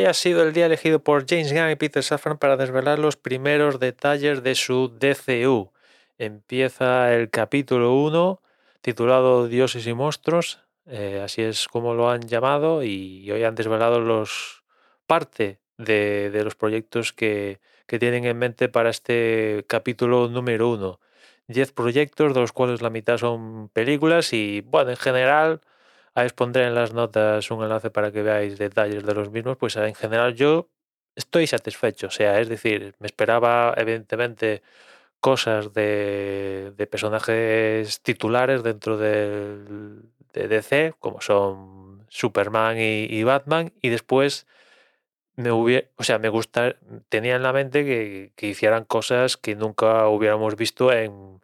Y hoy ha sido el día elegido por James Gunn y Peter Safran para desvelar los primeros detalles de su DCU. Empieza el capítulo 1 titulado Dioses y Monstruos, eh, así es como lo han llamado, y hoy han desvelado los parte de, de los proyectos que, que tienen en mente para este capítulo número 1. 10 proyectos, de los cuales la mitad son películas y, bueno, en general Ahí os pondré en las notas un enlace para que veáis detalles de los mismos. Pues en general yo estoy satisfecho. O sea, es decir, me esperaba evidentemente cosas de, personajes titulares dentro del, de DC, como son Superman y, y Batman, y después me hubiera, o sea, me gusta, tenía en la mente que, que hicieran cosas que nunca hubiéramos visto en,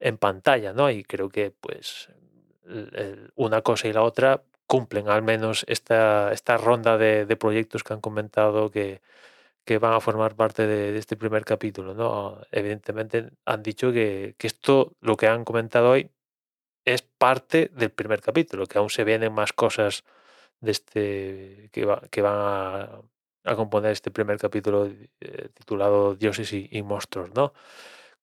en pantalla, ¿no? Y creo que pues una cosa y la otra cumplen al menos esta, esta ronda de, proyectos que han comentado que, que van a formar parte de, de, este primer capítulo. ¿no? Evidentemente han dicho que, que, esto, lo que han comentado hoy, es parte del primer capítulo, que aún se vienen más cosas de este que, va, que van a, a, componer este primer capítulo eh, titulado Dioses y, y monstruos, ¿no?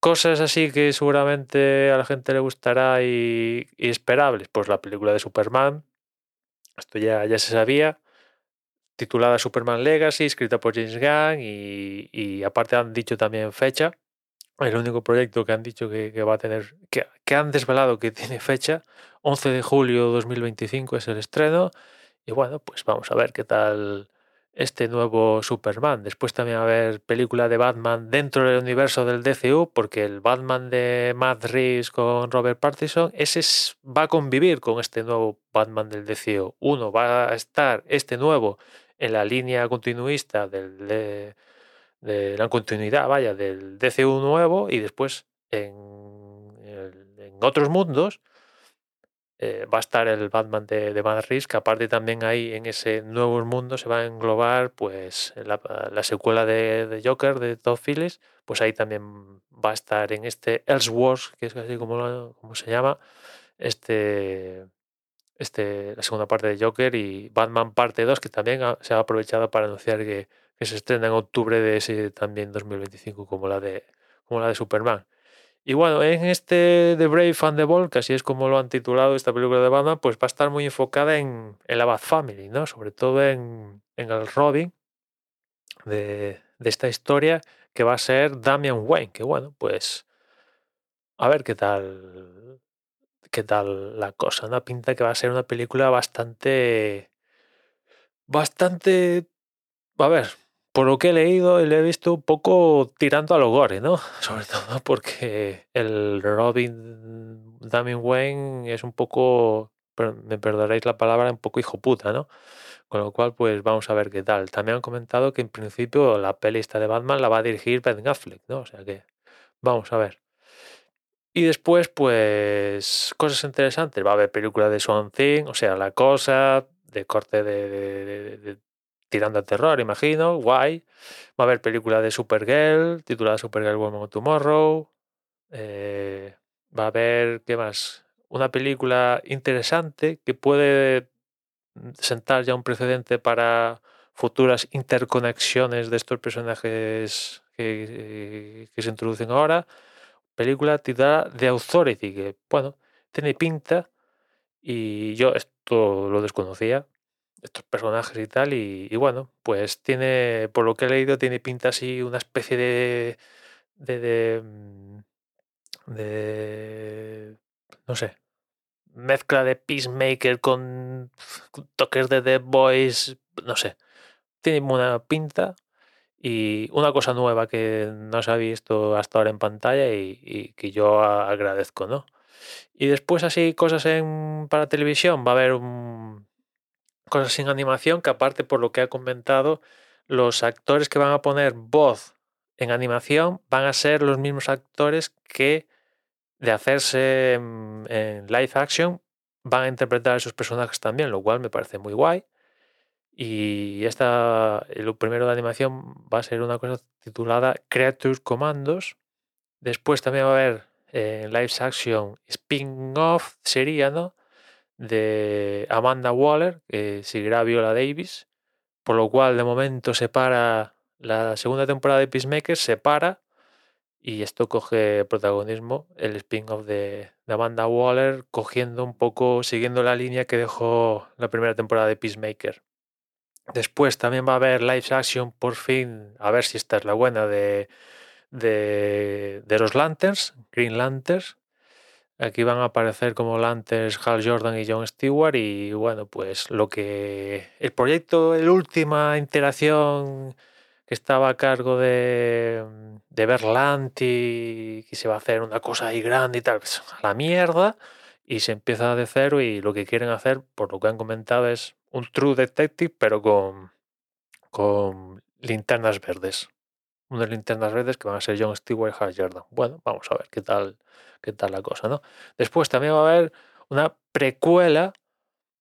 Cosas así que seguramente a la gente le gustará y, y, esperables. Pues la película de Superman, esto ya, ya se sabía, titulada Superman Legacy, escrita por James Gunn y, y aparte han dicho también fecha. El único proyecto que han dicho que, va a tener, que, que, han desvelado que tiene fecha, 11 de julio 2025 es el estreno. Y bueno, pues vamos a ver qué tal este nuevo Superman. Después también va a haber película de Batman dentro del universo del DCU, porque el Batman de Matt Reeves con Robert Pattinson, ese es, va a convivir con este nuevo Batman del DCU. Uno va a estar este nuevo en la línea continuista del, de, la continuidad, vaya, del DCU nuevo y después en otros mundos eh, va a estar el Batman de, de Matt Reeves, que aparte también ahí en ese nuevo mundo se va a englobar pues la, la secuela de, de, Joker de Todd Phillips, pues ahí también va a estar en este Elseworlds, que es así como, como se llama, este, este, la segunda parte de Joker y Batman parte 2, que también ha, se ha aprovechado para anunciar que, que, se estrena en octubre de ese también 2025 como la de, como la de Superman. Y bueno, en este The Brave and the Bold, que así es como lo han titulado esta película de Batman, pues va a estar muy enfocada en, en la Bat Family, ¿no? Sobre todo en, en el Robin de, de, esta historia, que va a ser Damian Wayne, que bueno, pues a ver qué tal qué tal la cosa. Una pinta que va a ser una película bastante bastante a ver, por lo que he leído y le he visto un poco tirando a lo gore, ¿no? Sobre todo porque el Robin Damian Wayne es un poco, me perdonaréis la palabra, un poco hijo puta, ¿no? Con lo cual, pues vamos a ver qué tal. También han comentado que en principio la pelista de Batman la va a dirigir Ben Affleck, ¿no? O sea que vamos a ver. Y después, pues, cosas interesantes. Va a haber película de Swan Thing, o sea, La Cosa, de corte de tirando a terror, imagino, guay. Va a haber película de Supergirl, titulada Supergirl Woman Tomorrow. Eh, va a haber, ¿qué más? Una película interesante que puede sentar ya un precedente para futuras interconexiones de estos personajes que, que se introducen ahora. Película titulada The Authority, que, bueno, tiene pinta y yo esto lo desconocía, estos personajes y tal. Y, bueno, pues tiene, por lo que he leído, tiene pinta así una especie de. de. de, mm, no sé. Mezcla de Peacemaker con toques de The Boys. No sé. Tiene buena pinta. Y una cosa nueva que no se ha visto hasta ahora en pantalla y, y que yo agradezco, ¿no? Y después así cosas en, para televisión. Va a haber un, cosas sin animación que aparte por lo que ha comentado, los actores que van a poner voz en animación van a ser los mismos actores que de hacerse en, en live action van a interpretar a esos personajes también, lo cual me parece muy guay. Y esta, lo primero de animación va a ser una cosa titulada Creature Commandos. Después también va a haber en eh, live action spin-off, sería, ¿no? De Amanda Waller, que seguirá Viola Davis, por lo cual de momento se para la segunda temporada de Peacemaker, se para y esto coge protagonismo, el spin-off de, de Amanda Waller, cogiendo un poco, siguiendo la línea que dejó la primera temporada de Peacemaker. Después también va a haber live action, por fin, a ver si esta es la buena, de, de, de los Lanterns, Green Lanterns. Aquí van a aparecer como Lanterns Hal Jordan y John Stewart y bueno, pues lo que... El proyecto, la última interacción que estaba a cargo de, de Berlanti, que se va a hacer una cosa ahí grande y tal, a la mierda, y se empieza de cero y lo que quieren hacer, por lo que han comentado, es un True Detective, pero con, con linternas verdes. Unas linternas verdes que van a ser John Stewart y Hal Jordan. Bueno, vamos a ver qué tal, qué tal la cosa, ¿no? Después también va a haber una precuela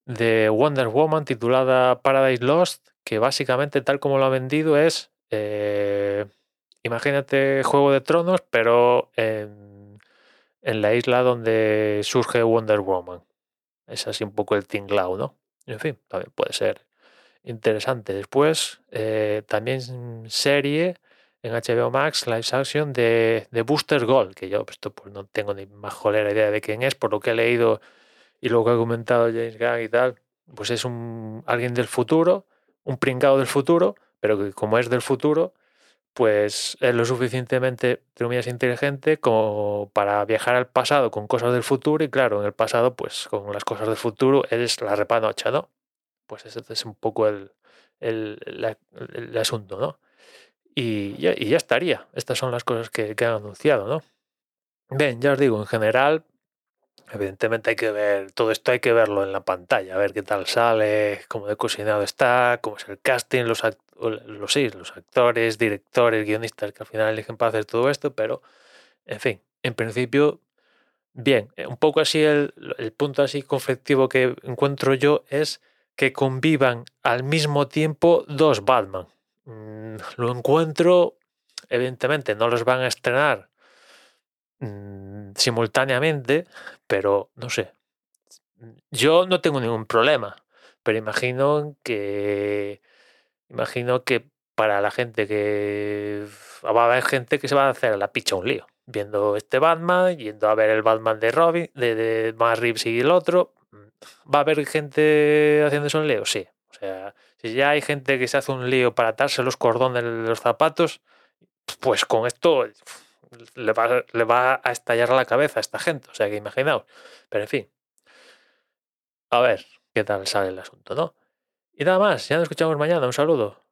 de Wonder Woman titulada Paradise Lost, que básicamente tal como lo ha vendido es eh, imagínate Juego de Tronos, pero en, en, la isla donde surge Wonder Woman. Es así un poco el tinglao, ¿no? En fin, también puede ser interesante. Después, eh, también serie en HBO Max, live action de, de Booster Gold, que yo esto pues no tengo ni más jolera idea de quién es, por lo que he leído y lo que ha comentado James Gunn y tal, pues es un alguien del futuro, un pringado del futuro, pero que como es del futuro, pues es lo suficientemente, entre inteligente como para viajar al pasado con cosas del futuro y claro, en el pasado, pues con las cosas del futuro eres la repanocha, ¿no? Pues ese es un poco el, el asunto, ¿no? Y ya, estaría. Estas son las cosas que, han anunciado, ¿no? Bien, ya os digo, en general, Evidentemente hay que ver, todo esto hay que verlo en la pantalla, a ver qué tal sale, cómo de cocinado está, cómo es el casting, los, act los actores, directores, guionistas que al final eligen para hacer todo esto, pero en fin, en principio, bien, eh, un poco así el, el punto así conflictivo que encuentro yo es que convivan al mismo tiempo dos Batman. Mm, lo encuentro, evidentemente no los van a estrenar mmm, simultáneamente, pero no sé. Yo no tengo ningún problema, pero imagino que imagino que para la gente que va a haber gente que se va a hacer la picha un lío viendo este Batman, yendo a ver el Batman de Robin, de, de Matt Reeves y el otro. ¿Va a haber gente haciéndose un lío? Sí. O sea, si ya hay gente que se hace un lío para atarse los cordones de los zapatos, pues con esto le va, le va a estallar la cabeza a esta gente. O sea que imaginaos. Pero en fin. A ver qué tal sale el asunto, ¿no? Y nada más, ya nos escuchamos mañana. Un saludo.